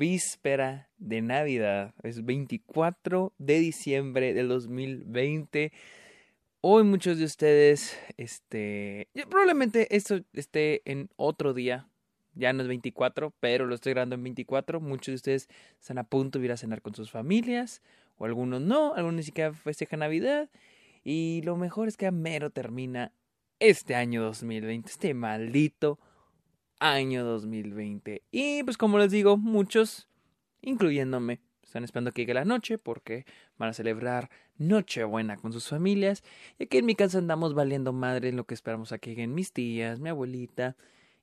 víspera de Navidad. Es 24 de diciembre del 2020. Hoy muchos de ustedes, este, probablemente esto esté en otro día. Ya no es 24, pero lo estoy grabando en 24. Muchos de ustedes están a punto de ir a cenar con sus familias, o algunos no, algunos ni siquiera festejan Navidad. Y lo mejor es que a mero termina este año 2020, este maldito año 2020. Y pues como les digo, muchos, incluyéndome, están esperando que llegue la noche porque van a celebrar Nochebuena con sus familias. Y aquí en mi casa andamos valiendo madre en lo que esperamos a que lleguen mis tías, mi abuelita.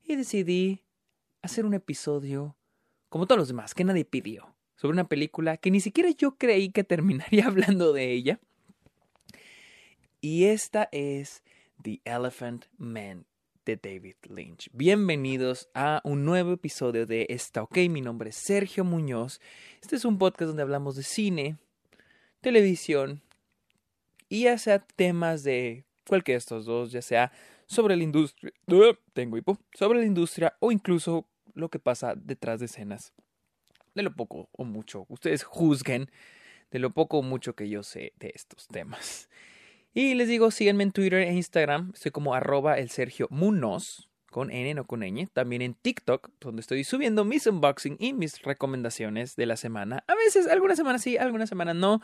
Y decidí hacer un episodio, como todos los demás, que nadie pidió, sobre una película que ni siquiera yo creí que terminaría hablando de ella. Y esta es The Elephant Man de David Lynch. Bienvenidos a un nuevo episodio de Está OK. Mi nombre es Sergio Muñoz. Este es un podcast donde hablamos de cine, televisión y ya sea temas de cualquiera de estos dos, ya sea sobre la industria, tengo hipo, sobre la industria o incluso lo que pasa detrás de escenas. De lo poco o mucho, ustedes juzguen de lo poco o mucho que yo sé de estos temas. Y les digo, síganme en Twitter e Instagram. Estoy como arroba el Sergio Munoz, con N, no con ñ. También en TikTok, donde estoy subiendo mis unboxing y mis recomendaciones de la semana. A veces, algunas semanas sí, algunas semanas no.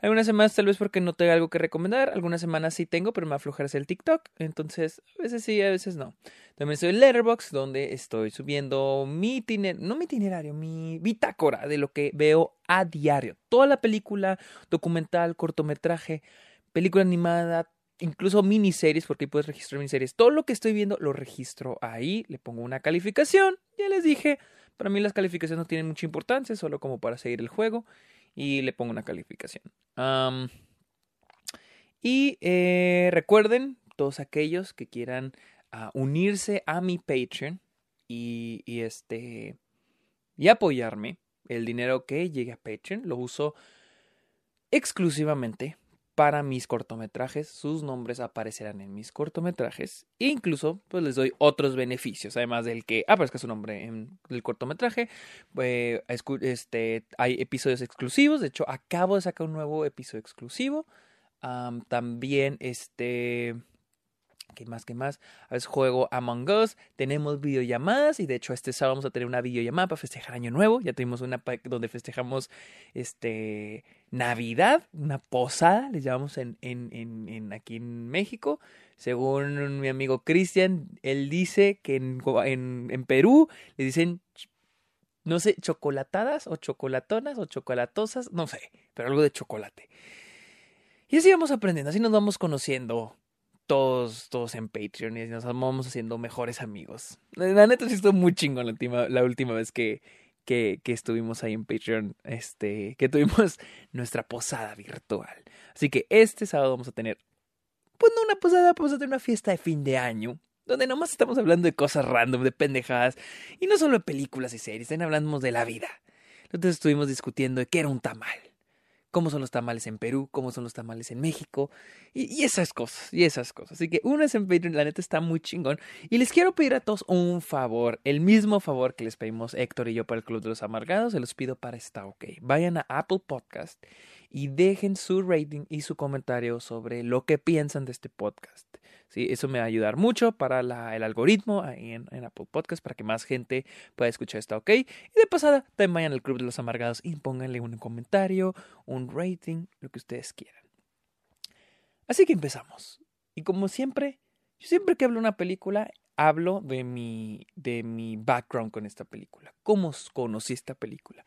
Algunas semanas tal vez porque no tengo algo que recomendar, algunas semanas sí tengo, pero me aflojarse el TikTok, entonces a veces sí, a veces no. También estoy en Letterboxd, donde estoy subiendo mi itinerario, no mi itinerario, mi bitácora de lo que veo a diario. Toda la película, documental, cortometraje, película animada, incluso miniseries, porque ahí puedes registrar miniseries. Todo lo que estoy viendo lo registro ahí, le pongo una calificación. Ya les dije, para mí las calificaciones no tienen mucha importancia, solo como para seguir el juego. Y le pongo una calificación. y eh, recuerden, todos aquellos que quieran ah, unirse a mi Patreon y, y, este y apoyarme, el dinero que llegue a Patreon lo uso exclusivamente para mis cortometrajes, sus nombres aparecerán en mis cortometrajes e incluso pues les doy otros beneficios, además del que aparezca su nombre en el cortometraje, eh, este, hay episodios exclusivos, de hecho acabo de sacar un nuevo episodio exclusivo, también este ¿Qué más? ¿Qué más? A veces juego Among Us, tenemos videollamadas y de hecho este sábado vamos a tener una videollamada para festejar Año Nuevo. Ya tuvimos una donde festejamos este Navidad, una posada, les llamamos en, en, en, aquí en México. Según mi amigo Cristian, él dice que en, en Perú le dicen no sé, chocolatadas o chocolatonas o chocolatosas, no sé, pero algo de chocolate. Y así vamos aprendiendo, así nos vamos conociendo todos, todos en Patreon y nos vamos haciendo mejores amigos. La neta sí estuvo muy chingón la última, la última vez que, que, estuvimos ahí en Patreon, este, que tuvimos nuestra posada virtual. Así que este sábado vamos a tener, pues no una posada, vamos a tener una fiesta de fin de año. Donde nomás estamos hablando de cosas random, de pendejadas. Y no solo de películas y series, también hablamos de la vida. Entonces estuvimos discutiendo de qué era un tamal cómo son los tamales en Perú, cómo son los tamales en México y, esas cosas, y esas cosas. Así que uno es en Patreon, la neta está muy chingón. Y les quiero pedir a todos un favor, el mismo favor que les pedimos Héctor y yo para el Club de los Amargados, se los pido para esta OK. Vayan a Apple Podcast y dejen su rating y su comentario sobre lo que piensan de este podcast. ¿Sí? Eso me va a ayudar mucho para el algoritmo ahí en, Apple Podcast para que más gente pueda escuchar esto, ¿ok? Y de pasada, también vayan al Club de los Amargados y pónganle un comentario, un rating, lo que ustedes quieran. Así que empezamos. Y como siempre, yo siempre que hablo de una película, hablo de mi, de mi background con esta película, cómo conocí esta película.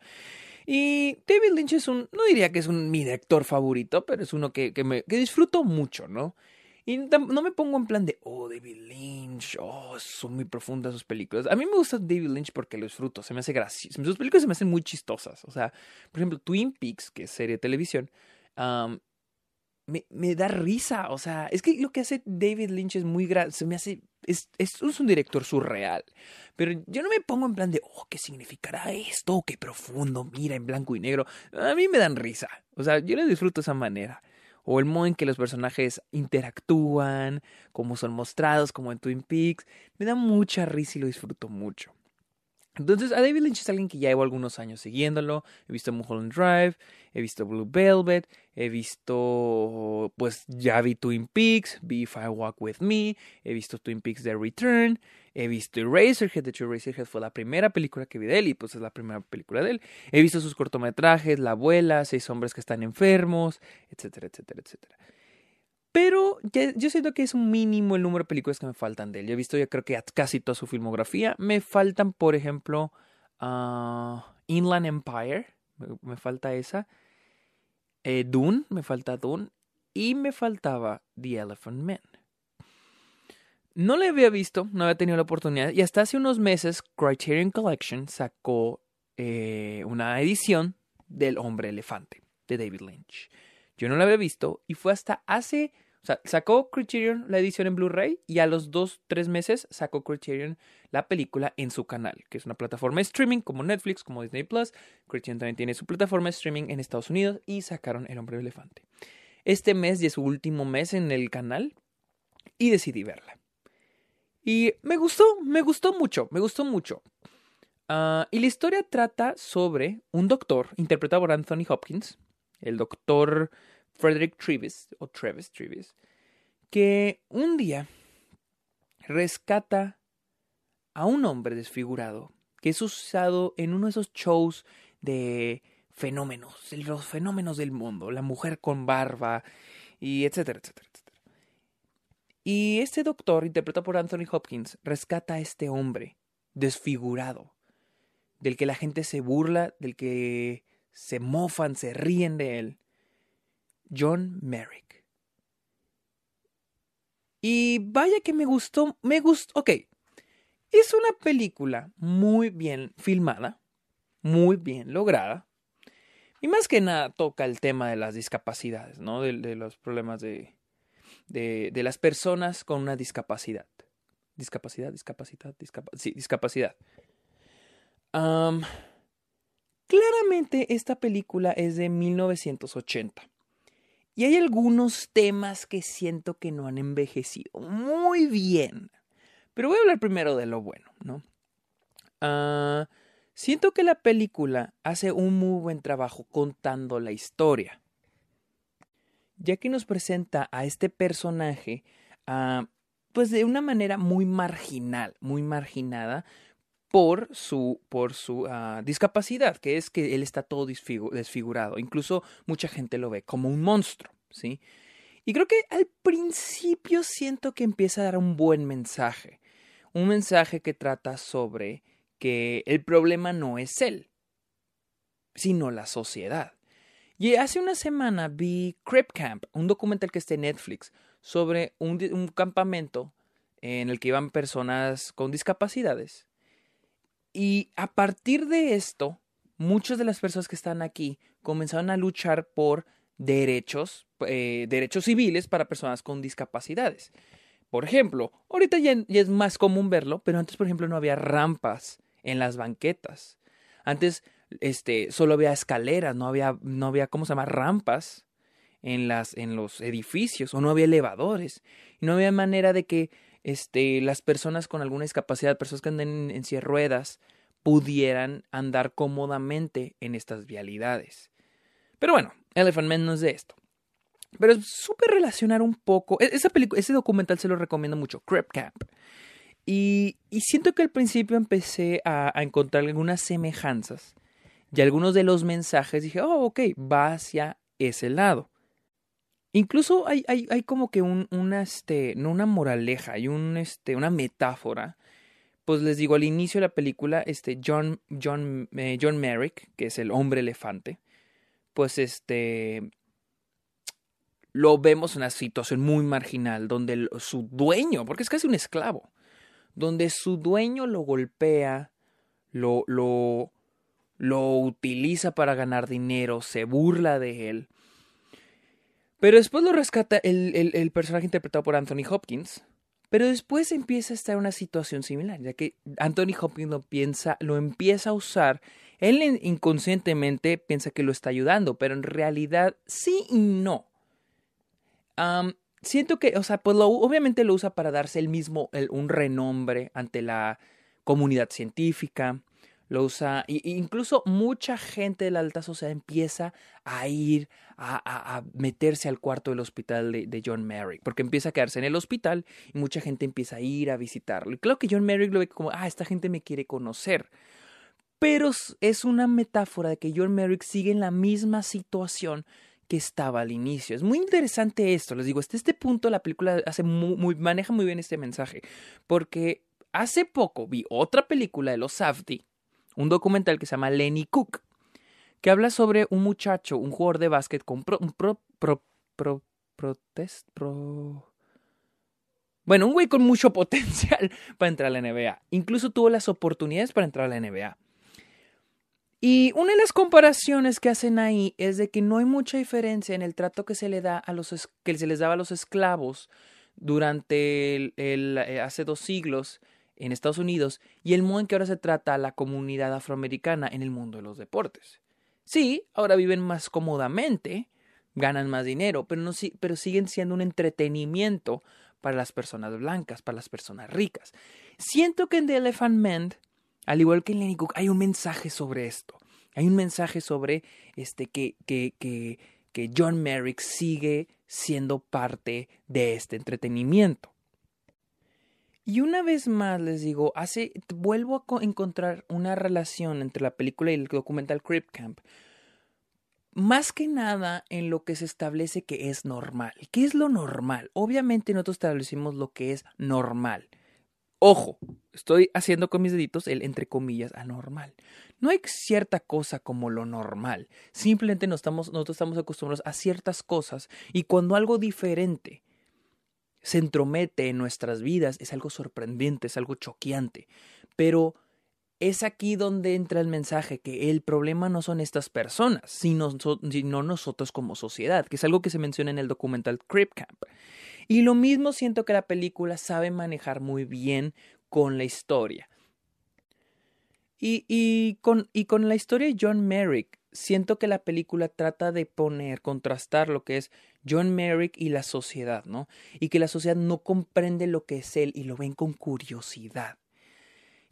Y David Lynch es un, no diría que es un, mi director favorito, pero es uno que, que disfruto mucho, ¿no? Y no me pongo en plan de, oh, David Lynch, oh, son muy profundas sus películas. A mí me gusta David Lynch porque lo disfruto, se me hace gracioso. Sus películas se me hacen muy chistosas. O sea, por ejemplo, Twin Peaks, que es serie de televisión, me, me, da risa. O sea, es que lo que hace David Lynch es muy gracioso. Se me hace. Es, es, un director surreal. Pero yo no me pongo en plan de, oh, ¿qué significará esto? Qué profundo, mira, en blanco y negro. A mí me dan risa. O sea, yo lo disfruto de esa manera. O el modo en que los personajes interactúan, cómo son mostrados, como en Twin Peaks. Me da mucha risa y lo disfruto mucho. Entonces, a David Lynch es alguien que ya llevo algunos años siguiéndolo. He visto Mulholland Drive, he visto Blue Velvet, he visto, pues ya vi Twin Peaks, vi If I Walk With Me, he visto Twin Peaks The Return, he visto Eraserhead, de hecho Eraserhead fue la primera película que vi de él y pues es la primera película de él. He visto sus cortometrajes, La abuela, Seis hombres que están enfermos, etcétera, etcétera, etcétera. Pero yo siento que es un mínimo el número de películas que me faltan de él. Yo he visto ya creo que casi toda su filmografía. Me faltan, por ejemplo, uh, Inland Empire. Me, falta esa. Eh, Dune, me falta Dune. Y me faltaba The Elephant Man. No le había visto, no había tenido la oportunidad. Y hasta hace unos meses Criterion Collection sacó eh, una edición del Hombre Elefante de David Lynch. Yo no la había visto y fue hasta hace o sea, sacó Criterion la edición en Blu-ray y a los dos, tres meses sacó Criterion la película en su canal, que es una plataforma de streaming como Netflix, como Disney Plus. Criterion también tiene su plataforma de streaming en Estados Unidos y sacaron El Hombre Elefante. Este mes ya es su último mes en el canal y decidí verla. Y me gustó, me gustó mucho, me gustó mucho. Ah, y la historia trata sobre un doctor interpretado por Anthony Hopkins, el doctor Frederick Trevis, o Travis Trevis, que un día rescata a un hombre desfigurado que es usado en uno de esos shows de fenómenos, los fenómenos del mundo, la mujer con barba y etcétera, etcétera, etcétera. Y este doctor, interpretado por Anthony Hopkins, rescata a este hombre desfigurado, del que la gente se burla, del que se mofan, se ríen de él, John Merrick. Y vaya que me gustó, me gustó, ok. Es una película muy bien filmada, muy bien lograda. Y más que nada toca el tema de las discapacidades, ¿no? De, los problemas de, de, las personas con una discapacidad. Discapacidad, discapacidad, discapacidad. Sí, discapacidad. claramente esta película es de 1980. Y hay algunos temas que siento que no han envejecido muy bien. Pero voy a hablar primero de lo bueno, ¿no? Ah, siento que la película hace un muy buen trabajo contando la historia. Ya que nos presenta a este personaje, ah, pues de una manera muy marginal, muy marginada, por su, por su ah, discapacidad, que es que él está todo desfigurado. Incluso mucha gente lo ve como un monstruo, ¿sí? Y creo que al principio siento que empieza a dar un buen mensaje. Un mensaje que trata sobre que el problema no es él, sino la sociedad. Y hace una semana vi Crip Camp, un documental que está en Netflix, sobre un campamento en el que iban personas con discapacidades y a partir de esto, muchas de las personas que están aquí comenzaron a luchar por derechos, eh, derechos civiles para personas con discapacidades. Por ejemplo, ahorita ya, es más común verlo, pero antes, por ejemplo, no había rampas en las banquetas. Antes, este, solo había escaleras, no había, no había, ¿cómo se llama? Rampas en las, en los edificios, o no había elevadores. Y no había manera de que este, las personas con alguna discapacidad, personas que andan en, en ruedas, pudieran andar cómodamente en estas vialidades. Pero bueno, Elephant Man no es de esto. Pero supe relacionar un poco. E, esa película, ese documental se lo recomiendo mucho, Crep Camp. Y, y, siento que al principio empecé a, a, encontrar algunas semejanzas. Y algunos de los mensajes dije, oh, ok, va hacia ese lado. Incluso hay, hay, hay como que un, una, este, no una moraleja, hay un, este, una metáfora. Pues les digo, al inicio de la película, este, John, John, eh, John Merrick, que es el hombre elefante, pues este, lo vemos en una situación muy marginal, donde su dueño, porque es casi un esclavo, donde su dueño lo golpea, lo, lo, lo utiliza para ganar dinero, se burla de él pero después lo rescata el, personaje interpretado por Anthony Hopkins. Pero después empieza a estar en una situación similar, ya que Anthony Hopkins lo, piensa, lo empieza a usar. Él inconscientemente piensa que lo está ayudando, pero en realidad sí y no. siento que, o sea, pues obviamente lo usa para darse el mismo un renombre ante la comunidad científica, lo usa, y, incluso mucha gente de la alta sociedad empieza a ir a, meterse al cuarto del hospital de, John Merrick, porque empieza a quedarse en el hospital y mucha gente empieza a ir a visitarlo. Y claro que John Merrick lo ve como, ah, esta gente me quiere conocer. Pero es una metáfora de que John Merrick sigue en la misma situación que estaba al inicio. Es muy interesante esto, les digo, hasta este punto la película hace maneja muy bien este mensaje, porque hace poco vi otra película de los Safdie, un documental que se llama Lenny Cook, que habla sobre un muchacho, un jugador de básquet con un pro, pro, pro, protest, pro... Bueno, un güey con mucho potencial para entrar a la NBA. Incluso tuvo las oportunidades para entrar a la NBA. Y una de las comparaciones que hacen ahí es de que no hay mucha diferencia en el trato que se le da a los que se les daba a los esclavos durante el, eh, hace dos siglos en Estados Unidos y el modo en que ahora se trata a la comunidad afroamericana en el mundo de los deportes. Sí, ahora viven más cómodamente, ganan más dinero, pero, no, pero siguen siendo un entretenimiento para las personas blancas, para las personas ricas. Siento que en The Elephant Man al igual que en Lenny Cook, hay un mensaje sobre esto. Hay un mensaje sobre este, que, que, que, que John Merrick sigue siendo parte de este entretenimiento. Y una vez más les digo, hace, vuelvo a encontrar una relación entre la película y el documental Crip Camp. Más que nada en lo que se establece que es normal. ¿Qué es lo normal? Obviamente nosotros establecimos lo que es normal. Ojo, estoy haciendo con mis deditos el entre comillas anormal. No hay cierta cosa como lo normal. Simplemente nosotros estamos acostumbrados a ciertas cosas y cuando algo diferente se entromete en nuestras vidas es algo sorprendente, es algo choqueante. Pero es aquí donde entra el mensaje que el problema no son estas personas, sino, sino nosotros como sociedad, que es algo que se menciona en el documental Crip Camp. Y lo mismo siento que la película sabe manejar muy bien con la historia. Y, y, con, y con la historia de John Merrick, siento que la película trata de poner, contrastar lo que es John Merrick y la sociedad, ¿no? Y que la sociedad no comprende lo que es él y lo ven con curiosidad.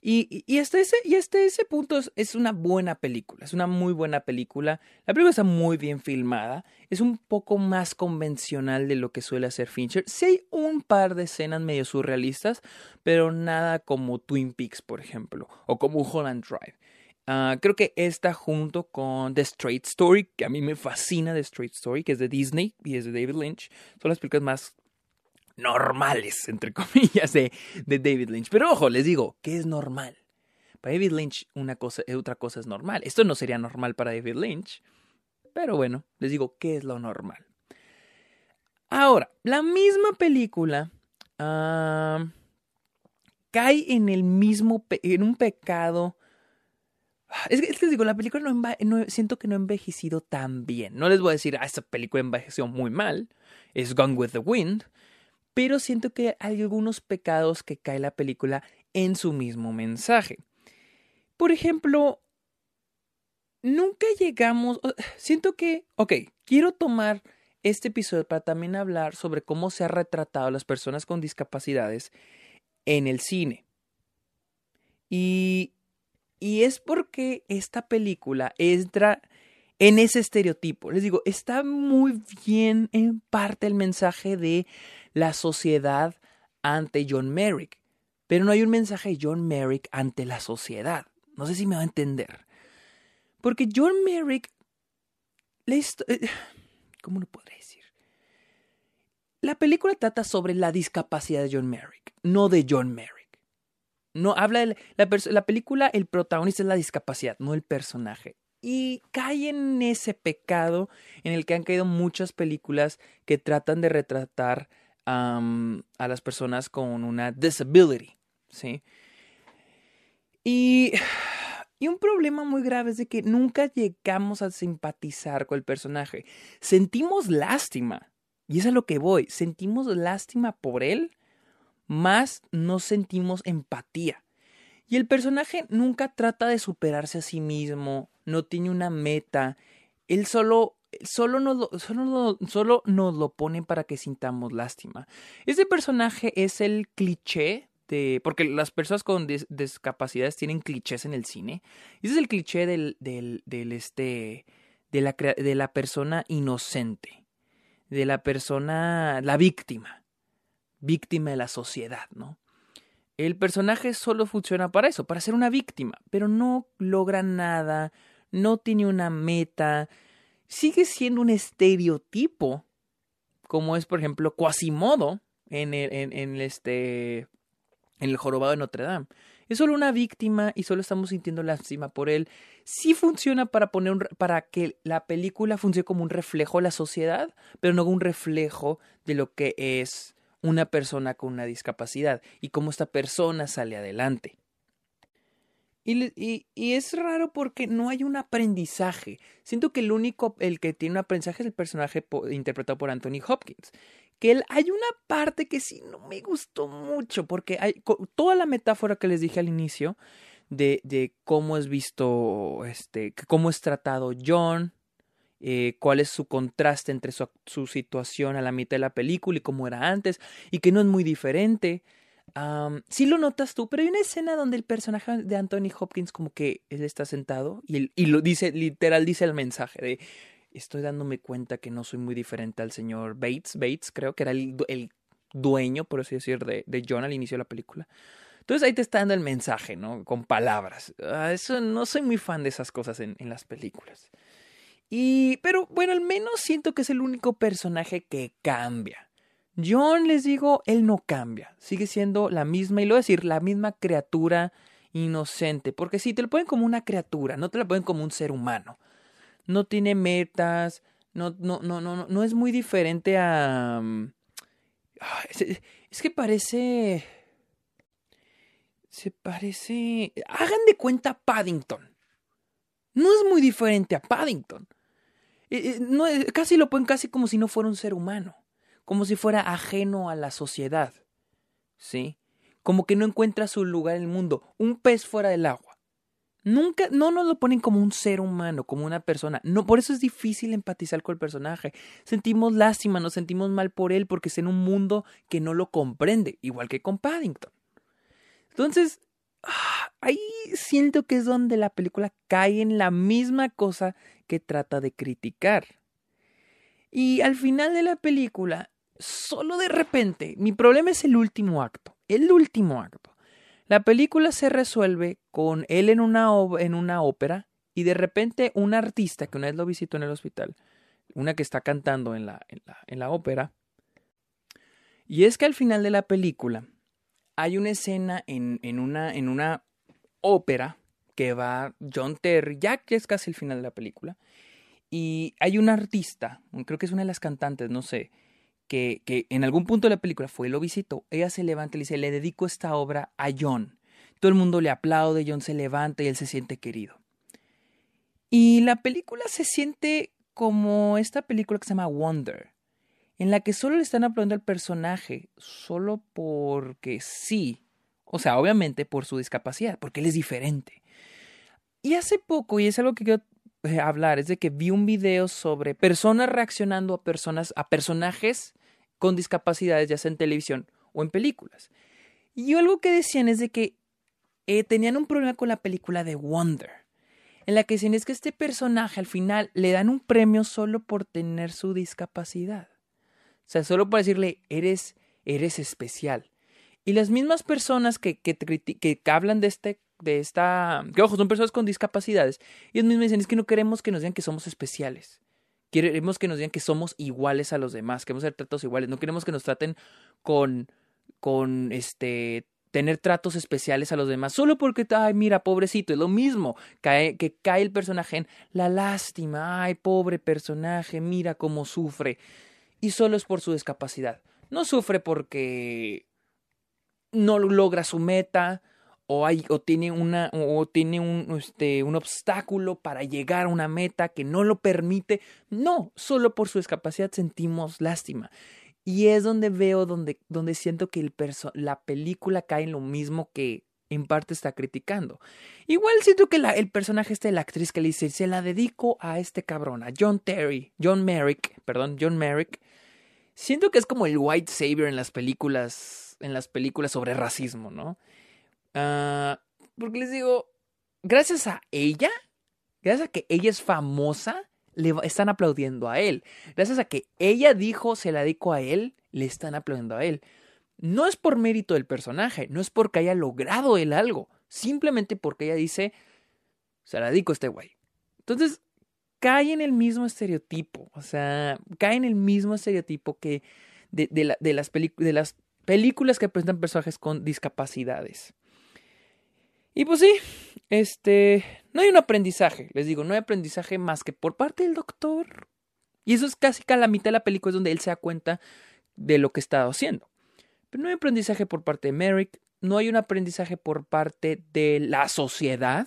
Y, y, hasta ese, y ese punto es, una buena película, es una muy buena película. La película está muy bien filmada, es un poco más convencional de lo que suele hacer Fincher. Sí hay un par de escenas medio surrealistas, pero nada como Twin Peaks, por ejemplo, o como Holland Drive. Ah, creo que esta junto con The Straight Story, que a mí me fascina The Straight Story, que es de Disney y es de David Lynch, son las películas más normales, entre comillas, de, de David Lynch. Pero ojo, les digo, ¿qué es normal? Para David Lynch una cosa, otra cosa es normal. Esto no sería normal para David Lynch. Pero bueno, les digo, ¿qué es lo normal? Ahora, la misma película cae en el mismo, en un pecado. Es que, les digo, la película no, siento que no ha envejecido tan bien. No les voy a decir, ah, esta película envejeció muy mal. Es Gone with the Wind pero siento que hay algunos pecados que cae la película en su mismo mensaje. Por ejemplo, nunca llegamos, siento que, ok, quiero tomar este episodio para también hablar sobre cómo se ha retratado a las personas con discapacidades en el cine. Y, y es porque esta película entra en ese estereotipo. Les digo, está muy bien en parte el mensaje de la sociedad ante John Merrick, pero no hay un mensaje de John Merrick ante la sociedad. No sé si me va a entender. Porque John Merrick, eh, ¿cómo lo podré decir? La película trata sobre la discapacidad de John Merrick, no de John Merrick. No habla de la, la película, el protagonista es la discapacidad, no el personaje y cae en ese pecado en el que han caído muchas películas que tratan de retratar a las personas con una disability, ¿sí? Y, y un problema muy grave es de que nunca llegamos a simpatizar con el personaje. Sentimos lástima, y es a lo que voy, sentimos lástima por él, más no sentimos empatía. Y el personaje nunca trata de superarse a sí mismo, no tiene una meta, él solo solo nos, lo, solo, solo nos lo ponen para que sintamos lástima. Este personaje es el cliché de... Porque las personas con discapacidades tienen clichés en el cine. Ese es el cliché del, del este, de la, de la persona inocente, de la persona, la víctima, víctima de la sociedad, ¿no? El personaje solo funciona para eso, para ser una víctima, pero no logra nada, no tiene una meta, sigue siendo un estereotipo, como es, por ejemplo, Quasimodo en el, en, en este, en el jorobado de Notre Dame. Es solo una víctima y solo estamos sintiendo lástima por él. Sí funciona para poner para que la película funcione como un reflejo de la sociedad, pero no un reflejo de lo que es una persona con una discapacidad y cómo esta persona sale adelante. Y, y, es raro porque no hay un aprendizaje. Siento que el único, el que tiene un aprendizaje es el personaje interpretado por Anthony Hopkins. Que hay una parte que sí no me gustó mucho porque hay toda la metáfora que les dije al inicio de, de cómo es visto, este, cómo es tratado John, eh, cuál es su contraste entre su, su, situación a la mitad de la película y cómo era antes, y que no es muy diferente. Um, sí lo notas tú, pero hay una escena donde el personaje de Anthony Hopkins como que él está sentado y, él, y lo dice, literal dice el mensaje de estoy dándome cuenta que no soy muy diferente al señor Bates, Bates creo que era el, el dueño, por así decir, de, de John al inicio de la película. Entonces ahí te está dando el mensaje, ¿no? Con palabras. Uh, eso no soy muy fan de esas cosas en, en las películas. Y, pero bueno, al menos siento que es el único personaje que cambia. John, les digo, él no cambia. Sigue siendo la misma, y lo voy a decir, la misma criatura inocente. Porque si te lo ponen como una criatura, no te lo ponen como un ser humano. No tiene metas, no, no, no, no, no es muy diferente a. Mm, es, es que parece. Se parece. Hagan de cuenta Paddington. No es muy diferente a Paddington. Eh, eh, no, casi lo ponen casi como si no fuera un ser humano, como si fuera ajeno a la sociedad, ¿sí? Como que no encuentra su lugar en el mundo, un pez fuera del agua. Nunca, no nos lo ponen como un ser humano, como una persona. No, por eso es difícil empatizar con el personaje. Sentimos lástima, nos sentimos mal por él porque es en un mundo que no lo comprende, igual que con Paddington. Entonces, ah, ahí siento que es donde la película cae en la misma cosa que trata de criticar. Y al final de la película, solo de repente, mi problema es el último acto, el último acto. La película se resuelve con él en una, en una ópera y de repente un artista que una vez lo visitó en el hospital, una que está cantando en la, en la, en la ópera, y es que al final de la película hay una escena en, en, una, en una ópera que va John Terry, ya que es casi el final de la película. Y hay un artista, creo que es una de las cantantes, no sé, que, que en algún punto de la película fue y lo visitó. Ella se levanta y le dice, le dedico esta obra a John. Todo el mundo le aplaude, John se levanta y él se siente querido. Y la película se siente como esta película que se llama Wonder, en la que solo le están aplaudiendo al personaje, solo porque sí. O sea, obviamente por su discapacidad, porque él es diferente. Y hace poco, y es algo que quiero eh, hablar, es de que vi un video sobre personas reaccionando a personas, a personajes con discapacidades, ya sea en televisión o en películas. Y algo que decían es de que eh, tenían un problema con la película de Wonder, en la que decían es que este personaje al final le dan un premio solo por tener su discapacidad. O sea, solo por decirle, eres, eres especial. Y las mismas personas que, que, que hablan de este de esta, que ojo, son personas con discapacidades, y ellos mismos dicen, es que no queremos que nos digan que somos especiales. Queremos que nos digan que somos iguales a los demás, queremos ser tratados iguales, no queremos que nos traten con, con, este, tener tratos especiales a los demás, solo porque, ay, mira, pobrecito, es lo mismo, cae, que cae el personaje en la lástima, ay, pobre personaje, mira cómo sufre, y solo es por su discapacidad. No sufre porque no logra su meta, o, hay, o tiene, una, o tiene un, este, un obstáculo para llegar a una meta que no lo permite. No, solo por su discapacidad sentimos lástima. Y es donde veo, donde, donde siento que el la película cae en lo mismo que en parte está criticando. Igual siento que el personaje este de la actriz que le dice, se la dedico a este cabrón, a John Terry, John Merrick, perdón, John Merrick. Siento que es como el white savior en las películas en las películas sobre racismo, ¿no? Ah, porque les digo, gracias a ella, gracias a que ella es famosa, le están aplaudiendo a él. Gracias a que ella dijo se la dedico a él, le están aplaudiendo a él. No es por mérito del personaje, no es porque haya logrado él algo, simplemente porque ella dice se la dedico a este güey. Entonces, cae en el mismo estereotipo, o sea, cae en el mismo estereotipo que de las películas que presentan personajes con discapacidades. Y pues sí, este, no hay un aprendizaje, les digo, no hay aprendizaje más que por parte del doctor. Y eso es casi que a la mitad de la película es donde él se da cuenta de lo que está haciendo. Pero no hay aprendizaje por parte de Merrick, no hay un aprendizaje por parte de la sociedad.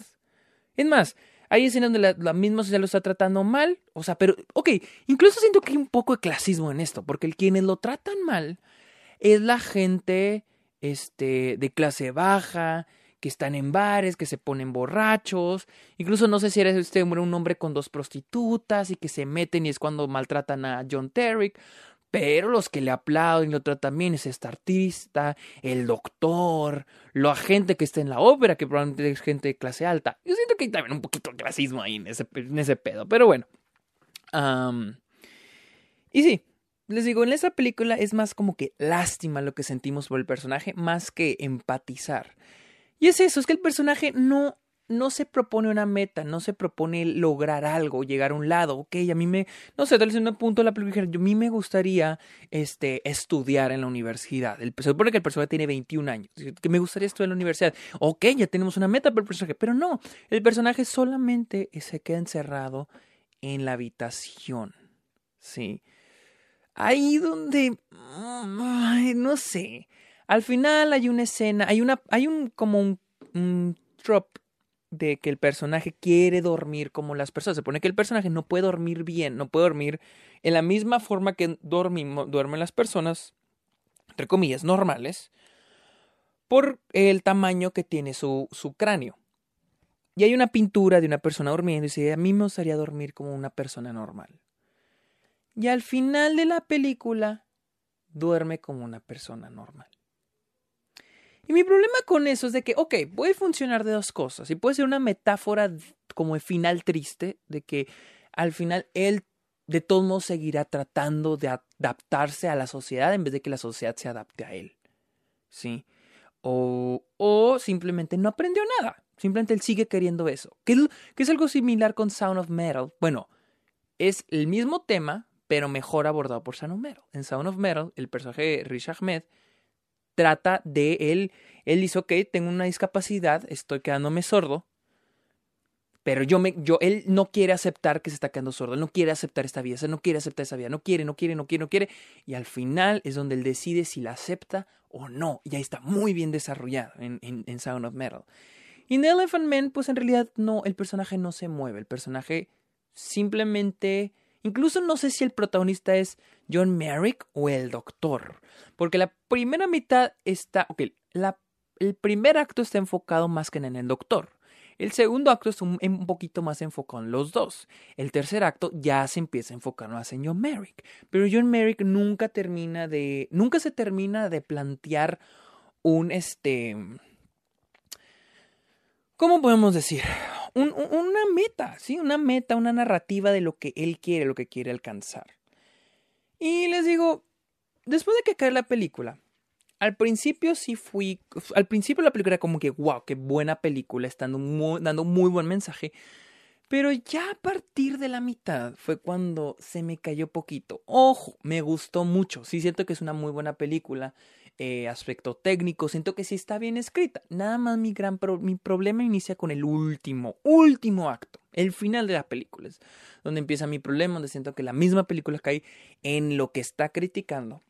Es más, hay escenas donde la, misma sociedad lo está tratando mal. O sea, pero, ok, incluso siento que hay un poco de clasismo en esto, porque quienes lo tratan mal es la gente este, de clase baja, que están en bares, que se ponen borrachos, incluso no sé si eres este un hombre con dos prostitutas y que se meten y es cuando maltratan a John Terrick, pero los que le aplauden y lo tratan bien es este artista, el doctor, la gente que está en la ópera, que probablemente es gente de clase alta. Yo siento que hay también un poquito de clasismo ahí en ese, en ese pedo, pero bueno. y sí, les digo, en esa película es más como que lástima lo que sentimos por el personaje, más que empatizar. Y es eso, es que el personaje no, no se propone una meta, no se propone lograr algo, llegar a un lado. Ok, a mí me, no sé, tal vez en un punto de la película, a mí me gustaría este, estudiar en la universidad. El, se supone que el personaje tiene 21 años, que me gustaría estudiar en la universidad. Ok, ya tenemos una meta para el personaje, pero no, el personaje solamente se queda encerrado en la habitación. Sí. Ahí donde, no sé, al final hay una escena, hay una, hay un como un, un de que el personaje quiere dormir como las personas. Se pone que el personaje no puede dormir bien, no puede dormir en la misma forma que dormimos, duermen las personas, entre comillas, normales, por el tamaño que tiene su, su cráneo. Y hay una pintura de una persona durmiendo y dice, a mí me gustaría dormir como una persona normal. Y al final de la película, duerme como una persona normal. Y mi problema con eso es de que, ok, puede funcionar de dos cosas. Y puede ser una metáfora como de final triste, de que al final él de todos modos seguirá tratando de adaptarse a la sociedad en vez de que la sociedad se adapte a él. ¿Sí? O, o simplemente no aprendió nada. Simplemente él sigue queriendo eso. Que, que es algo similar con Sound of Metal. Bueno, es el mismo tema, pero mejor abordado por Sound of Metal. En Sound of Metal, el personaje de Rich Ahmed trata de él. Él dice, ok, tengo una discapacidad, estoy quedándome sordo, pero yo me, yo, él no quiere aceptar que se está quedando sordo, no quiere aceptar esta vida, él no quiere aceptar esa vida, no quiere, no quiere, no quiere, no quiere, y al final es donde él decide si la acepta o no, y ahí está muy bien desarrollado en, en, en Sound of Metal. Y en Elephant Man, pues en realidad no, el personaje no se mueve, el personaje simplemente Incluso no sé si el protagonista es John Merrick o el doctor. Porque la primera mitad está. Ok, la, el primer acto está enfocado más que en el doctor. El segundo acto es un, un, poquito más enfocado en los dos. El tercer acto ya se empieza a enfocar más en John Merrick. Pero John Merrick nunca termina de. Nunca se termina de plantear un este. ¿Cómo podemos decir? una meta, ¿sí? Una meta, una narrativa de lo que él quiere, lo que quiere alcanzar. Y les digo, después de que cae la película, al principio sí fui, al principio la película era como que, wow, qué buena película, estando dando muy buen mensaje. Pero ya a partir de la mitad fue cuando se me cayó poquito. Ojo, me gustó mucho. Sí siento que es una muy buena película. Eh, aspecto técnico, siento que sí está bien escrita. Nada más mi gran mi problema inicia con el último, último acto, el final de la película, es donde empieza mi problema, donde siento que la misma película cae en lo que está criticando.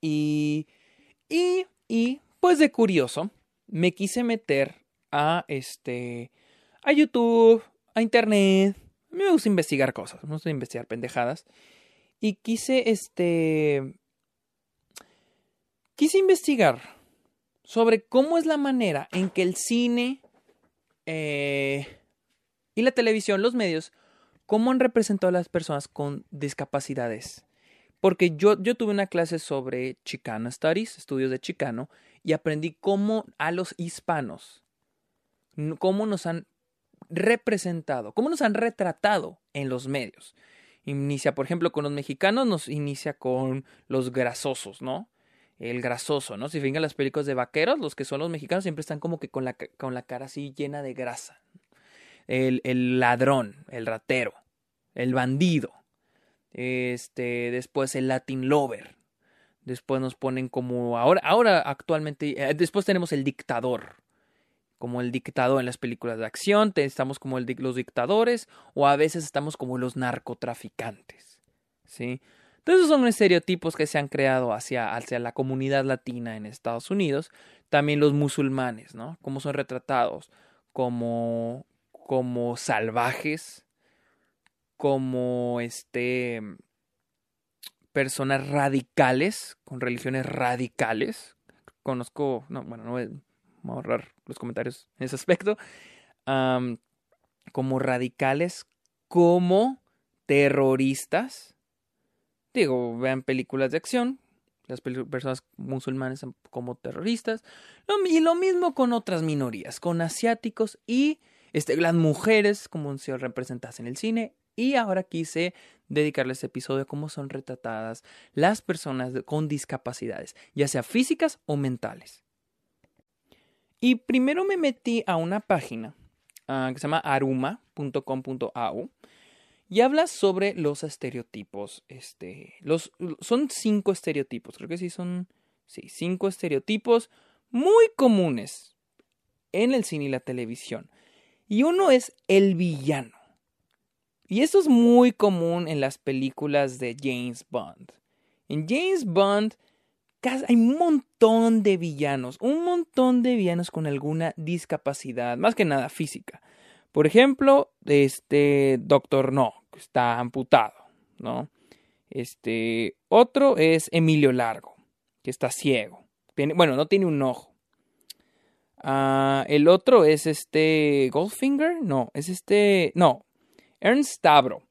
Y, y, y, pues de curioso, me quise meter a este, a YouTube, a Internet. Me gusta investigar cosas, me gusta investigar pendejadas. Y quise, este, quise investigar sobre cómo es la manera en que el cine eh, y la televisión, los medios, cómo han representado a las personas con discapacidades. porque yo, yo tuve una clase sobre Chicano Studies, estudios de Chicano, y aprendí cómo a los hispanos, cómo nos han representado, cómo nos han retratado en los medios. Inicia, por ejemplo, con los mexicanos, nos inicia con los grasosos, ¿no? El grasoso, ¿no? Si fijan las películas de vaqueros, los que son los mexicanos siempre están como que con la, con la cara así llena de grasa. El, el ladrón, el ratero, el bandido. Este, después el Latin Lover. Después nos ponen como ahora, ahora actualmente, eh, después tenemos el dictador, como el dictador en las películas de acción, estamos como el, los dictadores o a veces estamos como los narcotraficantes. ¿sí? Entonces son estereotipos que se han creado hacia, hacia la comunidad latina en Estados Unidos. También los musulmanes, ¿no? Cómo son retratados como, como salvajes, como este personas radicales, con religiones radicales. Conozco, no, bueno, no a ahorrar los comentarios en ese aspecto. como radicales, como terroristas. Digo, vean películas de acción. Las personas musulmanas como terroristas. Y lo mismo con otras minorías, con asiáticos y este, las mujeres, como se representadas en el cine. Y ahora quise dedicarles este episodio a cómo son retratadas las personas con discapacidades, ya sea físicas o mentales. Y primero me metí a una página ah, que se llama aruma.com.au y habla sobre los estereotipos. Este, los, son cinco estereotipos, creo que sí son sí, cinco estereotipos muy comunes en el cine y la televisión. Y uno es el villano. Y esto es muy común en las películas de James Bond. En James Bond hay un montón de villanos, un montón de villanos con alguna discapacidad, más que nada física. Por ejemplo, este Doctor No, que está amputado, ¿no? Este otro es Emilio Largo, que está ciego. bueno, no tiene un ojo. Ah, el otro es este Goldfinger, no, es este, no, Ernst Stavro,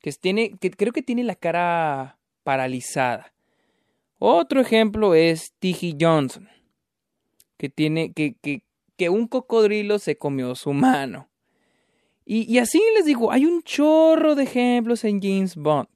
que, tiene, que creo que tiene la cara paralizada. Otro ejemplo es Tiggy Johnson, que tiene que, que, que, un cocodrilo se comió su mano. Y, y, así les digo, hay un chorro de ejemplos en James Bond.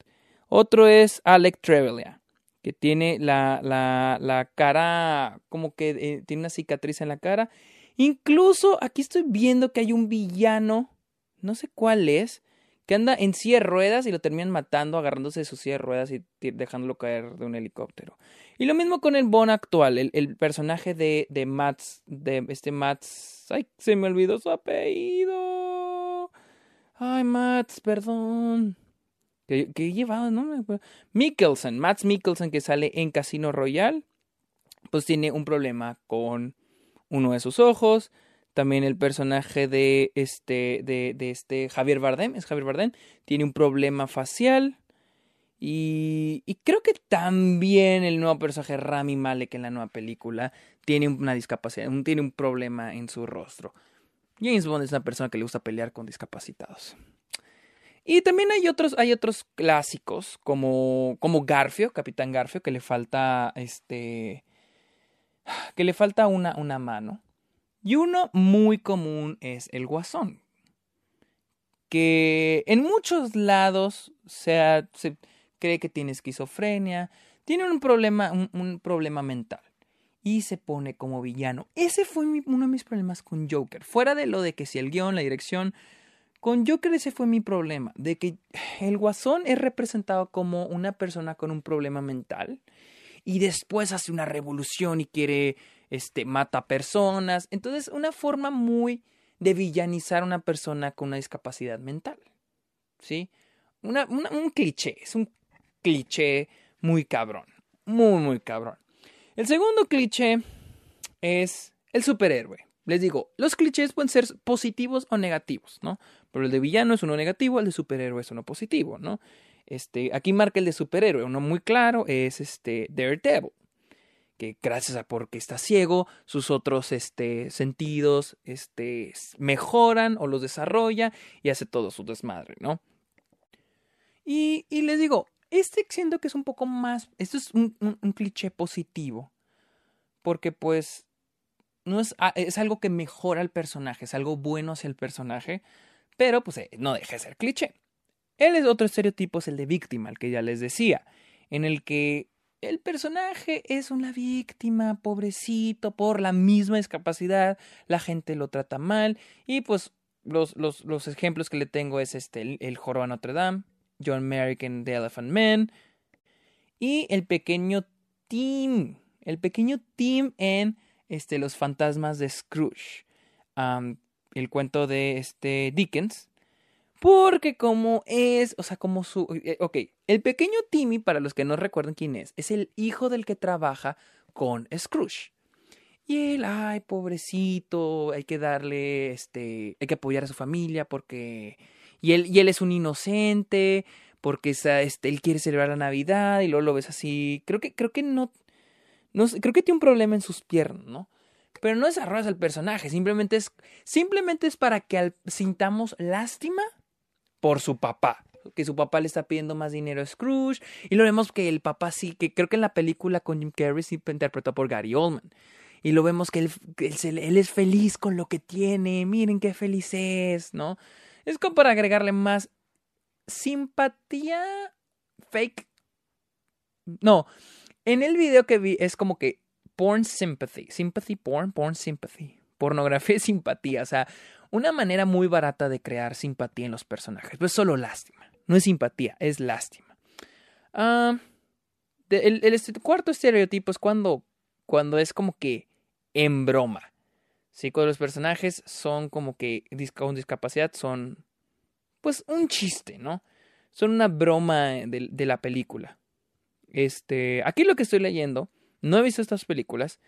Otro es Alec Trevelyan, que tiene la, la, la cara como que eh, tiene una cicatriz en la cara. Incluso aquí estoy viendo que hay un villano, no sé cuál es, que anda en silla de ruedas y lo terminan matando agarrándose de su silla de ruedas y dejándolo caer de un helicóptero. Y lo mismo con el Bond actual, el, personaje de, de Mats, de este Mats, ay, se me olvidó su apellido. Ay, Mats, perdón. Que, que he llevado, ¿no? Mikkelsen, Mats Mikkelsen que sale en Casino Royale, pues tiene un problema con uno de sus ojos también el personaje de este, de, de este Javier Bardem, es Javier Bardem, tiene un problema facial. Y, y, creo que también el nuevo personaje Rami Malek en la nueva película tiene una discapacidad, tiene un problema en su rostro. James Bond es una persona que le gusta pelear con discapacitados. Y también hay otros, hay otros clásicos, como, como Garfio, Capitán Garfio, que le falta este. que le falta una, una mano. Y uno muy común es el guasón, que en muchos lados se, cree que tiene esquizofrenia, tiene un problema, un, problema mental y se pone como villano. Ese fue uno de mis problemas con Joker. Fuera de lo de que si el guion, la dirección, con Joker ese fue mi problema, de que el guasón es representado como una persona con un problema mental y después hace una revolución y quiere este, mata personas. Entonces, una forma muy de villanizar a una persona con una discapacidad mental. ¿Sí? Una, un cliché, es un cliché muy cabrón. Muy, muy cabrón. El segundo cliché es el superhéroe. Les digo, los clichés pueden ser positivos o negativos, ¿no? Pero el de villano es uno negativo, el de superhéroe es uno positivo, ¿no? Este, aquí marca el de superhéroe, uno muy claro es este Daredevil, que gracias a porque está ciego, sus otros este, sentidos este, mejoran o los desarrolla y hace todo su desmadre, ¿no? Y, y les digo, Este siento que es un poco más, esto es un, un cliché positivo, porque pues no es, es algo que mejora al personaje, es algo bueno hacia el personaje, pero pues eh, no deja de ser cliché. Es otro estereotipo, es el de víctima, el que ya les decía, en el que el personaje es una víctima, pobrecito, por la misma discapacidad, la gente lo trata mal, y pues los, los, los ejemplos que le tengo es este, el, el Notre Dame, John Merrick en The Elephant Man, y el pequeño Tim, el pequeño Tim en este, Los fantasmas de Scrooge, el cuento de este Dickens, porque como es, o sea, como su... Eh, ok, el pequeño Timmy, para los que no recuerdan quién es, es el hijo del que trabaja con Scrooge. Y él, ay, pobrecito, hay que darle, este, hay que apoyar a su familia porque... Y él, y él es un inocente, porque este, él quiere celebrar la Navidad y luego lo ves así. Creo que, creo que no, no creo que tiene un problema en sus piernas, ¿no? Pero no desarrollas al personaje, simplemente es, simplemente es para que sintamos lástima por su papá. Que su papá le está pidiendo más dinero a Scrooge. Y lo vemos que el papá sí, que creo que en la película con Jim Carrey sí interpretó por Gary Oldman. Y lo vemos que él, él es feliz con lo que tiene. Miren qué feliz es, ¿no? Es como para agregarle más simpatía fake. No, en el video que vi es como que porn sympathy, sympathy porn, porn sympathy, pornografía y simpatía, o sea, una manera muy barata de crear simpatía en los personajes, pues solo lástima, no es simpatía, es lástima. Ah, el, el, cuarto estereotipo es cuando, cuando es como que en broma. Sí, cuando los personajes son como que con discapacidad son pues un chiste, ¿no? Son una broma de la película. Este, aquí lo que estoy leyendo, no he visto estas películas.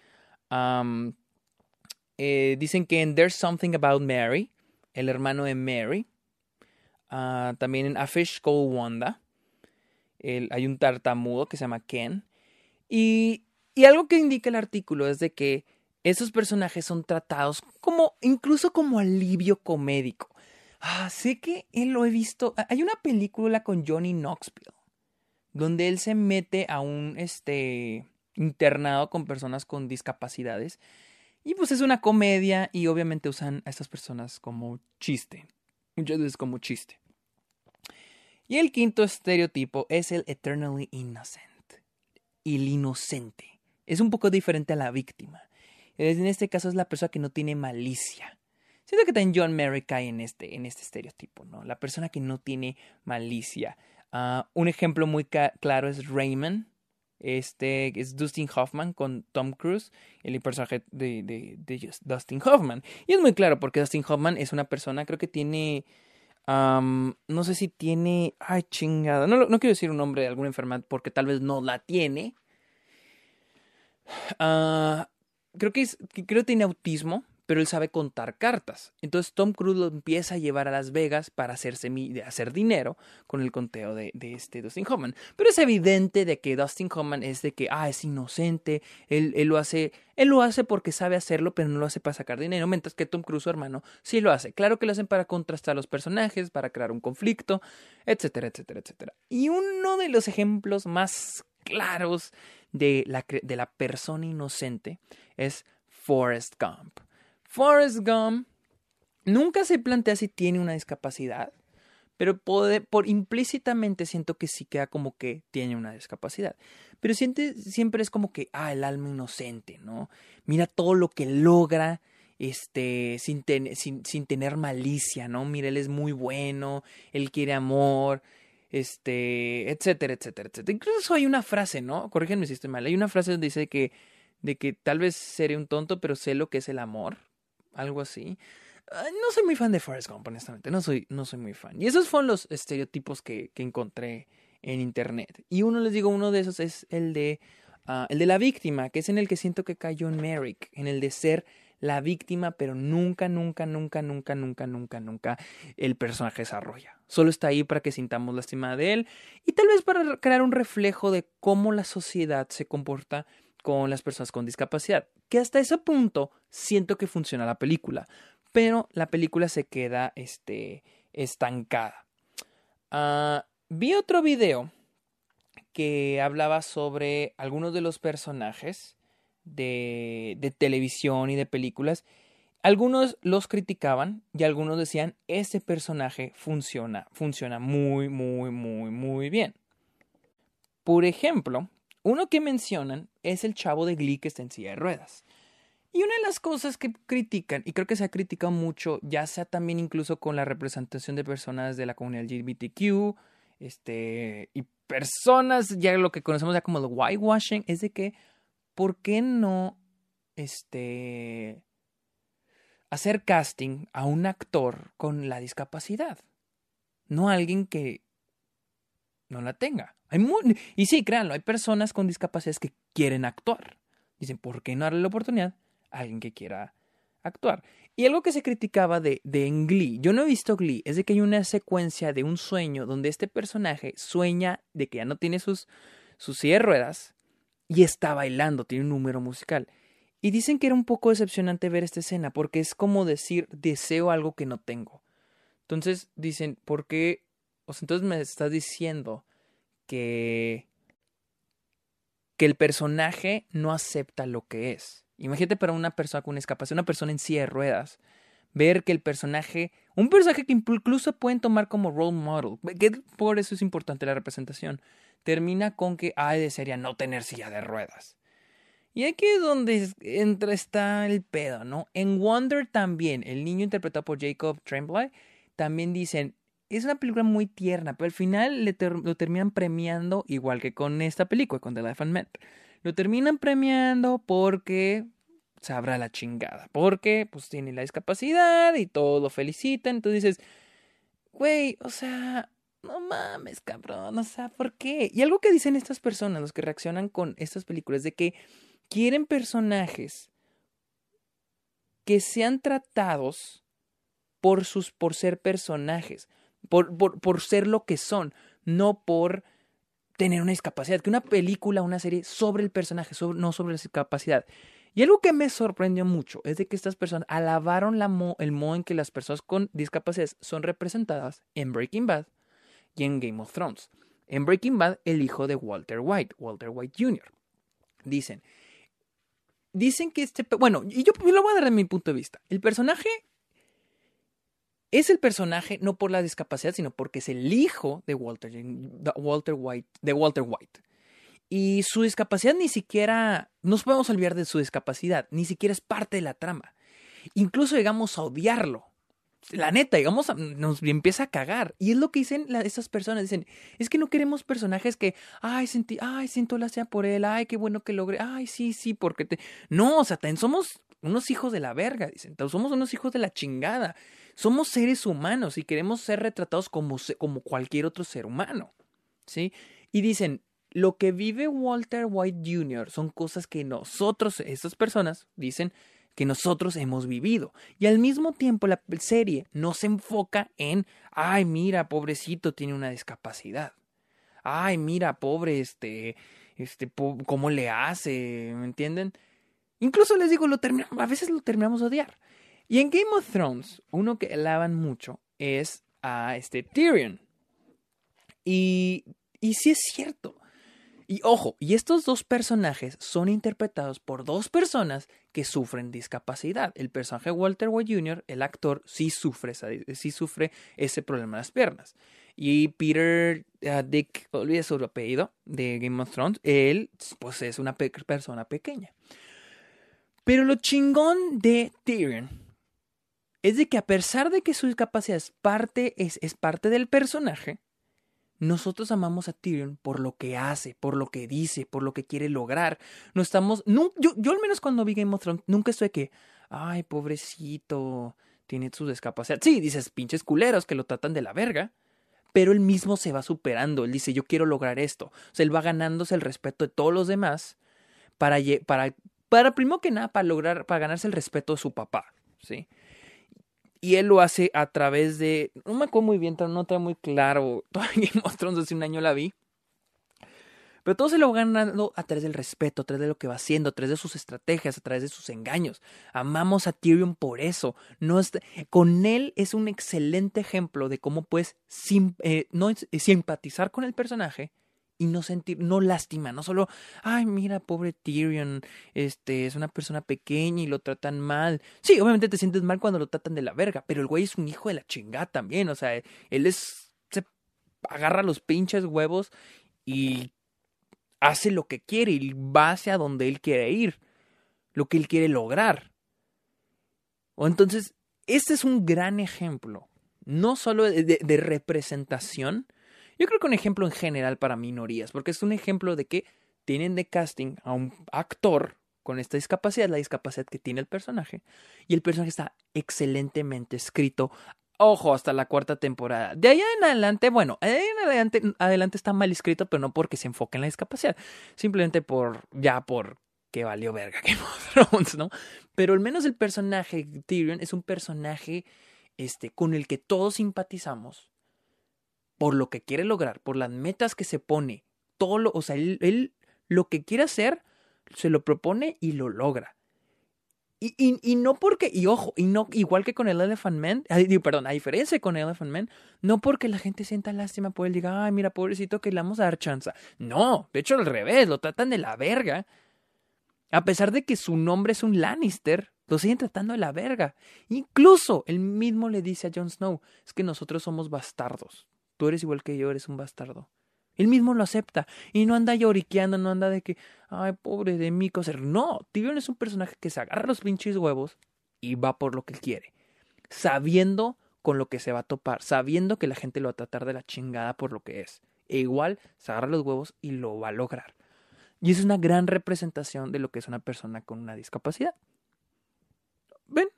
Eh, dicen que en There's Something About Mary, el hermano de Mary. Ah, también en A Fish Wanda. hay un tartamudo que se llama Ken. Y, y algo que indica el artículo es de que esos personajes son tratados como, incluso como alivio comédico. Ah, sé que lo he visto. Hay una película con Johnny Knoxville donde él se mete a un este internado con personas con discapacidades. Y pues es una comedia y obviamente usan a estas personas como chiste. Muchas veces como chiste. Y el quinto estereotipo es el eternally innocent. El inocente. Es un poco diferente a la víctima. En este caso es la persona que no tiene malicia. Siento que también John Merrick en este, en este estereotipo, ¿no? La persona que no tiene malicia. Ah, un ejemplo muy claro es Raymond. Este es Dustin Hoffman con Tom Cruise, el personaje de, de, Dustin Hoffman. Y es muy claro porque Dustin Hoffman es una persona, creo que tiene. no sé si tiene. Ay, chingada. No, no quiero decir un nombre de alguna enfermedad porque tal vez no la tiene. Ah, creo que creo que tiene autismo pero él sabe contar cartas. Entonces Tom Cruise lo empieza a llevar a Las Vegas para hacerse, hacer dinero con el conteo de, este Dustin Hoffman. Pero es evidente de que Dustin Hoffman es de que, ah, es inocente, él, él, lo hace, él lo hace porque sabe hacerlo, pero no lo hace para sacar dinero, mientras que Tom Cruise, su hermano, sí lo hace. Claro que lo hacen para contrastar los personajes, para crear un conflicto, etcétera, etcétera, etcétera. Y uno de los ejemplos más claros de la, de la persona inocente es Forrest Gump. Forrest Gump nunca se plantea si tiene una discapacidad, pero por implícitamente siento que sí queda como que tiene una discapacidad. Pero siente, siempre es como que, ah, el alma inocente, ¿no? Mira todo lo que logra este, sin, sin, sin, tener malicia, ¿no? Mira, él es muy bueno, él quiere amor, este, etcétera, etcétera, etcétera. Incluso hay una frase, ¿no? Corrígenme si estoy mal. Hay una frase donde dice que, de que tal vez seré un tonto, pero sé lo que es el amor algo así. no soy muy fan de Forrest Gump, honestamente. No soy, no soy muy fan. Y esos fueron los estereotipos que, que encontré en internet. Y uno les digo, uno de esos es el de, ah, el de la víctima, que es en el que siento que cayó en Merrick, en el de ser la víctima, pero nunca, nunca, nunca, nunca, nunca, nunca, nunca el personaje desarrolla. Solo está ahí para que sintamos lástima de él y tal vez para crear un reflejo de cómo la sociedad se comporta con las personas con discapacidad. Que hasta ese punto siento que funciona la película, pero la película se queda este, estancada. Ah, vi otro video que hablaba sobre algunos de los personajes de, de televisión y de películas. Algunos los criticaban y algunos decían, ese personaje funciona, funciona muy, muy, muy, muy bien. Por ejemplo, uno que mencionan es el chavo de Glee que está en silla de ruedas. Y una de las cosas que critican, y creo que se ha criticado mucho, ya sea también incluso con la representación de personas de la comunidad LGBTQ, este, y personas, ya lo que conocemos ya como el whitewashing, es de que, ¿por qué no, este, hacer casting a un actor con la discapacidad? No a alguien que no la tenga. Y sí, créanlo, hay personas con discapacidades que quieren actuar. Dicen, ¿por qué no darle la oportunidad a alguien que quiera actuar? Y algo que se criticaba de, de en Glee, yo no he visto Glee, es de que hay una secuencia de un sueño donde este personaje sueña de que ya no tiene sus, sus ruedas y está bailando, tiene un número musical. Y dicen que era un poco decepcionante ver esta escena porque es como decir deseo algo que no tengo. Entonces dicen, ¿por qué? O sea, entonces me estás diciendo que que el personaje no acepta lo que es. Imagínate para una persona con discapacidad, una persona en silla de ruedas, ver que el personaje, un personaje que incluso pueden tomar como role model, que por eso es importante la representación, termina con que, ay, desearía no tener silla de ruedas. Y aquí es donde entra, está el pedo, ¿no? En Wonder también, el niño interpretado por Jacob Tremblay, también dicen, es una película muy tierna, pero al final lo terminan premiando igual que con esta película, con The Life and Met. Lo terminan premiando porque sabrá la chingada, porque pues tiene la discapacidad y todo lo felicitan. Entonces dices, güey, o sea, no mames, cabrón, o sea, ¿por qué? Y algo que dicen estas personas, los que reaccionan con estas películas, de que quieren personajes que sean tratados por sus por ser personajes por, por, ser lo que son, no por tener una discapacidad, que una película, una serie sobre el personaje, no sobre la discapacidad. Y algo que me sorprendió mucho es de que estas personas alabaron la el modo en que las personas con discapacidades son representadas en Breaking Bad y en Game of Thrones. En Breaking Bad, el hijo de Walter White, Walter White Jr. Dicen, dicen que este, bueno, y yo, yo lo voy a dar de mi punto de vista. El personaje es el personaje no por la discapacidad, sino porque es el hijo de Walter, Walter White, de Walter White. Y su discapacidad ni siquiera, nos podemos olvidar de su discapacidad, ni siquiera es parte de la trama. Incluso llegamos a odiarlo. La neta, digamos, nos empieza a cagar. Y es lo que dicen esas personas. Dicen, es que no queremos personajes que, ay, sentí, ay, siento la sea por él, ay, qué bueno que logré, ay, sí, sí, porque te... No, o sea, somos unos hijos de la verga, dicen, somos unos hijos de la chingada. Somos seres humanos y queremos ser retratados como, cualquier otro ser humano. ¿Sí? Y dicen, lo que vive Walter White Jr. son cosas que nosotros, estas personas, dicen que nosotros hemos vivido. Y al mismo tiempo la serie no se enfoca en, ay, mira, pobrecito, tiene una discapacidad. Ay, mira, pobre, este, este, ¿cómo le hace? ¿Me entienden? Incluso les digo, lo a veces lo terminamos a odiar. Y en Game of Thrones, uno que alaban mucho es a este Tyrion. Y, y sí es cierto. Y ojo, y estos dos personajes son interpretados por dos personas que sufren discapacidad. El personaje Walter White Jr., el actor, sí sufre, sí sufre ese problema en las piernas. Y Peter uh, Dick, olvide su apellido, de Game of Thrones, él pues es una persona pequeña. Pero lo chingón de Tyrion es de que a pesar de que su discapacidad es parte, es, es parte del personaje, nosotros amamos a Tyrion por lo que hace, por lo que dice, por lo que quiere lograr. No estamos. Yo, yo al menos cuando vi Game of Thrones, nunca estoy que. Ay, pobrecito. Tiene su discapacidad. Sí, dices, pinches culeros que lo tratan de la verga. Pero él mismo se va superando. Él dice, yo quiero lograr esto. O sea, él va ganándose el respeto de todos los demás. Para, para, para primero que nada, para lograr, para ganarse el respeto de su papá. ¿Sí? Y él lo hace a través de. No me acuerdo muy bien, no está muy claro. Todavía Game hace un año la vi. Pero todo se lo va ganando a través del respeto, a través de lo que va haciendo, a través de sus estrategias, a través de sus engaños. Amamos a Tyrion por eso. No con él es un excelente ejemplo de cómo puedes eh, no, simpatizar con el personaje y no sentir, no lástima, no solo, ay, mira, pobre Tyrion, este, es una persona pequeña y lo tratan mal. Sí, obviamente te sientes mal cuando lo tratan de la verga, pero el güey es un hijo de la chingada también, o sea, él es, se agarra los pinches huevos y hace lo que quiere y va hacia donde él quiere ir, lo que él quiere lograr. O entonces, este es un gran ejemplo, no solo de representación, yo creo que un ejemplo en general para minorías, porque es un ejemplo de que tienen de casting a un actor con esta discapacidad, la discapacidad que tiene el personaje, y el personaje está excelentemente escrito. Ojo, hasta la cuarta temporada. De ahí en adelante, bueno, de ahí en adelante, adelante está mal escrito, pero no porque se enfoque en la discapacidad, simplemente por, ya por que valió verga Game of Thrones, ¿no? Pero al menos el personaje Tyrion es un personaje este, con el que todos simpatizamos por lo que quiere lograr, por las metas que se pone, todo lo, o sea, él, lo que quiere hacer, se lo propone y lo logra. Y, y, y, no porque, y ojo, y no, igual que con el Elephant Man, perdón, a diferencia con el Elephant Man, no porque la gente sienta lástima por él, diga, ay, mira, pobrecito, que le vamos a dar chance. No, de hecho al revés, lo tratan de la verga. A pesar de que su nombre es un Lannister, lo siguen tratando de la verga. Incluso él mismo le dice a Jon Snow, es que nosotros somos bastardos tú eres igual que yo, eres un bastardo. Él mismo lo acepta y no anda lloriqueando, no anda de que, ay, pobre de mí, coser. No, Tyrion es un personaje que se agarra los pinches huevos y va por lo que quiere, sabiendo con lo que se va a topar, sabiendo que la gente lo va a tratar de la chingada por lo que es. E igual se agarra los huevos y lo va a lograr. Y es una gran representación de lo que es una persona con una discapacidad. ¿Ven?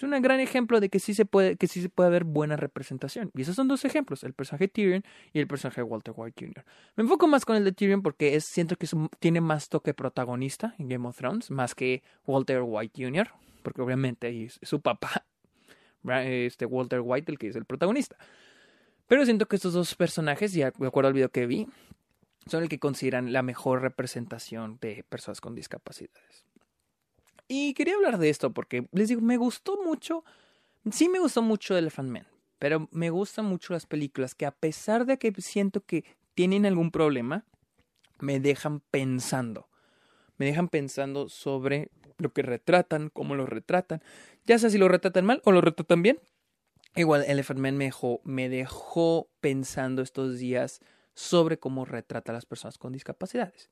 Es un gran ejemplo de que sí se puede, que sí se haber buena representación. Y esos son dos ejemplos, el personaje Tyrion y el personaje Walter White Jr. Me enfoco más con el de Tyrion porque es, siento que tiene más toque protagonista en Game of Thrones, más que Walter White Jr., porque obviamente es su papá, este Walter White, el que es el protagonista. Pero siento que estos dos personajes, ya de acuerdo al video que vi, son el que consideran la mejor representación de personas con discapacidades. Y quería hablar de esto porque les digo, me gustó mucho, sí me gustó mucho Elephant Man, pero me gustan mucho las películas que a pesar de que siento que tienen algún problema, me dejan pensando. Me dejan pensando sobre lo que retratan, cómo lo retratan, ya sea si lo retratan mal o lo retratan bien. Igual Elephant Man me dejó, me dejó pensando estos días sobre cómo retrata a las personas con discapacidades.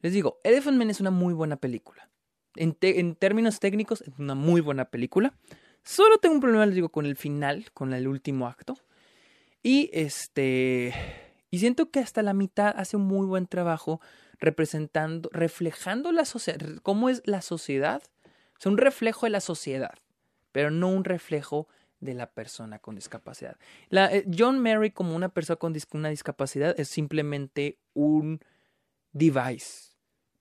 Les digo, Elephant Man es una muy buena película en, términos técnicos, es una muy buena película. Solo tengo un problema, les digo, con el final, con el último acto. Y este. Y siento que hasta la mitad hace un muy buen trabajo representando, reflejando la sociedad, cómo es la sociedad. O sea, un reflejo de la sociedad, pero no un reflejo de la persona con discapacidad. Eh, John Mary como una persona con una discapacidad es simplemente un device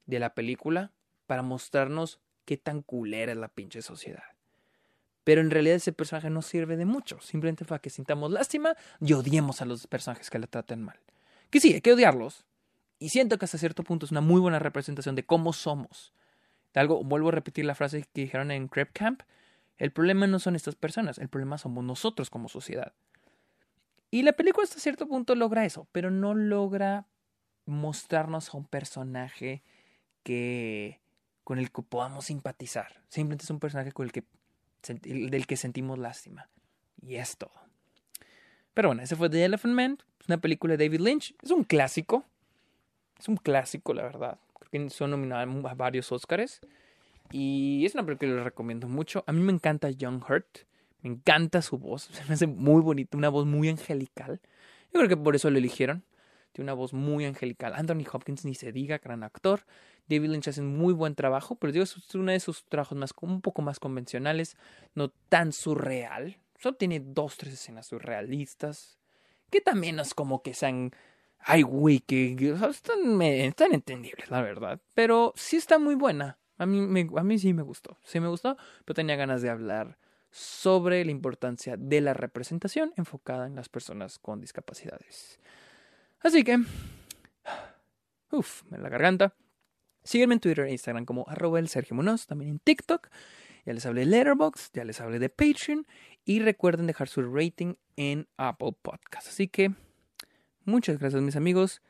de la película para mostrarnos qué tan culera es la pinche sociedad. Pero en realidad ese personaje no sirve de mucho, simplemente para que sintamos lástima y odiemos a los personajes que le traten mal. Que sí, hay que odiarlos. Y siento que hasta cierto punto es una muy buena representación de cómo somos. De algo, vuelvo a repetir la frase que dijeron en Crep Camp. El problema no son estas personas, el problema somos nosotros como sociedad. Y la película hasta cierto punto logra eso, pero no logra mostrarnos a un personaje que con el que podamos simpatizar. Simplemente es un personaje con el que, del que sentimos lástima. Y es todo. Pero bueno, ese fue The Elephant Man. Es una película de David Lynch. Es un clásico. Es un clásico, la verdad. Creo que son nominados a varios Oscars. Y es una película que les recomiendo mucho. A mí me encanta Young Hurt. Me encanta su voz. Me hace muy bonita. Una voz muy angelical. Yo creo que por eso lo eligieron. Tiene una voz muy angelical. Anthony Hopkins ni se diga, gran actor. David Lynch hace un muy buen trabajo, pero digo, es uno de sus trabajos más, un poco más convencionales, no tan surreal. Solo tiene dos, tres escenas surrealistas, que también es como que sean, ay, güey, que están, entendibles, la verdad. Pero sí está muy buena. A mí, a mí sí me gustó. Sí me gustó, pero tenía ganas de hablar sobre la importancia de la representación enfocada en las personas con discapacidades. Así que, uff, me la garganta. Sígueme en Twitter e Instagram como arroba el Sergio Munoz, también en TikTok. Ya les hablé de Letterboxd, ya les hablé de Patreon y recuerden dejar su rating en Apple Podcasts. Así que muchas gracias mis amigos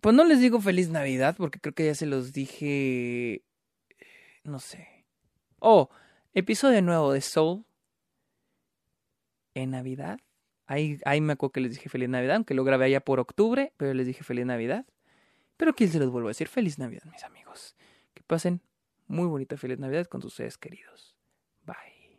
Pues no les digo feliz Navidad porque creo que ya se los dije... No sé. Oh, episodio nuevo de Soul. En Navidad. Ahí, ahí me acuerdo que les dije feliz Navidad, aunque lo grabé allá por octubre, pero les dije feliz Navidad. Pero aquí se los vuelvo a decir feliz Navidad, mis amigos. Que pasen muy bonita feliz Navidad con sus seres queridos. Bye.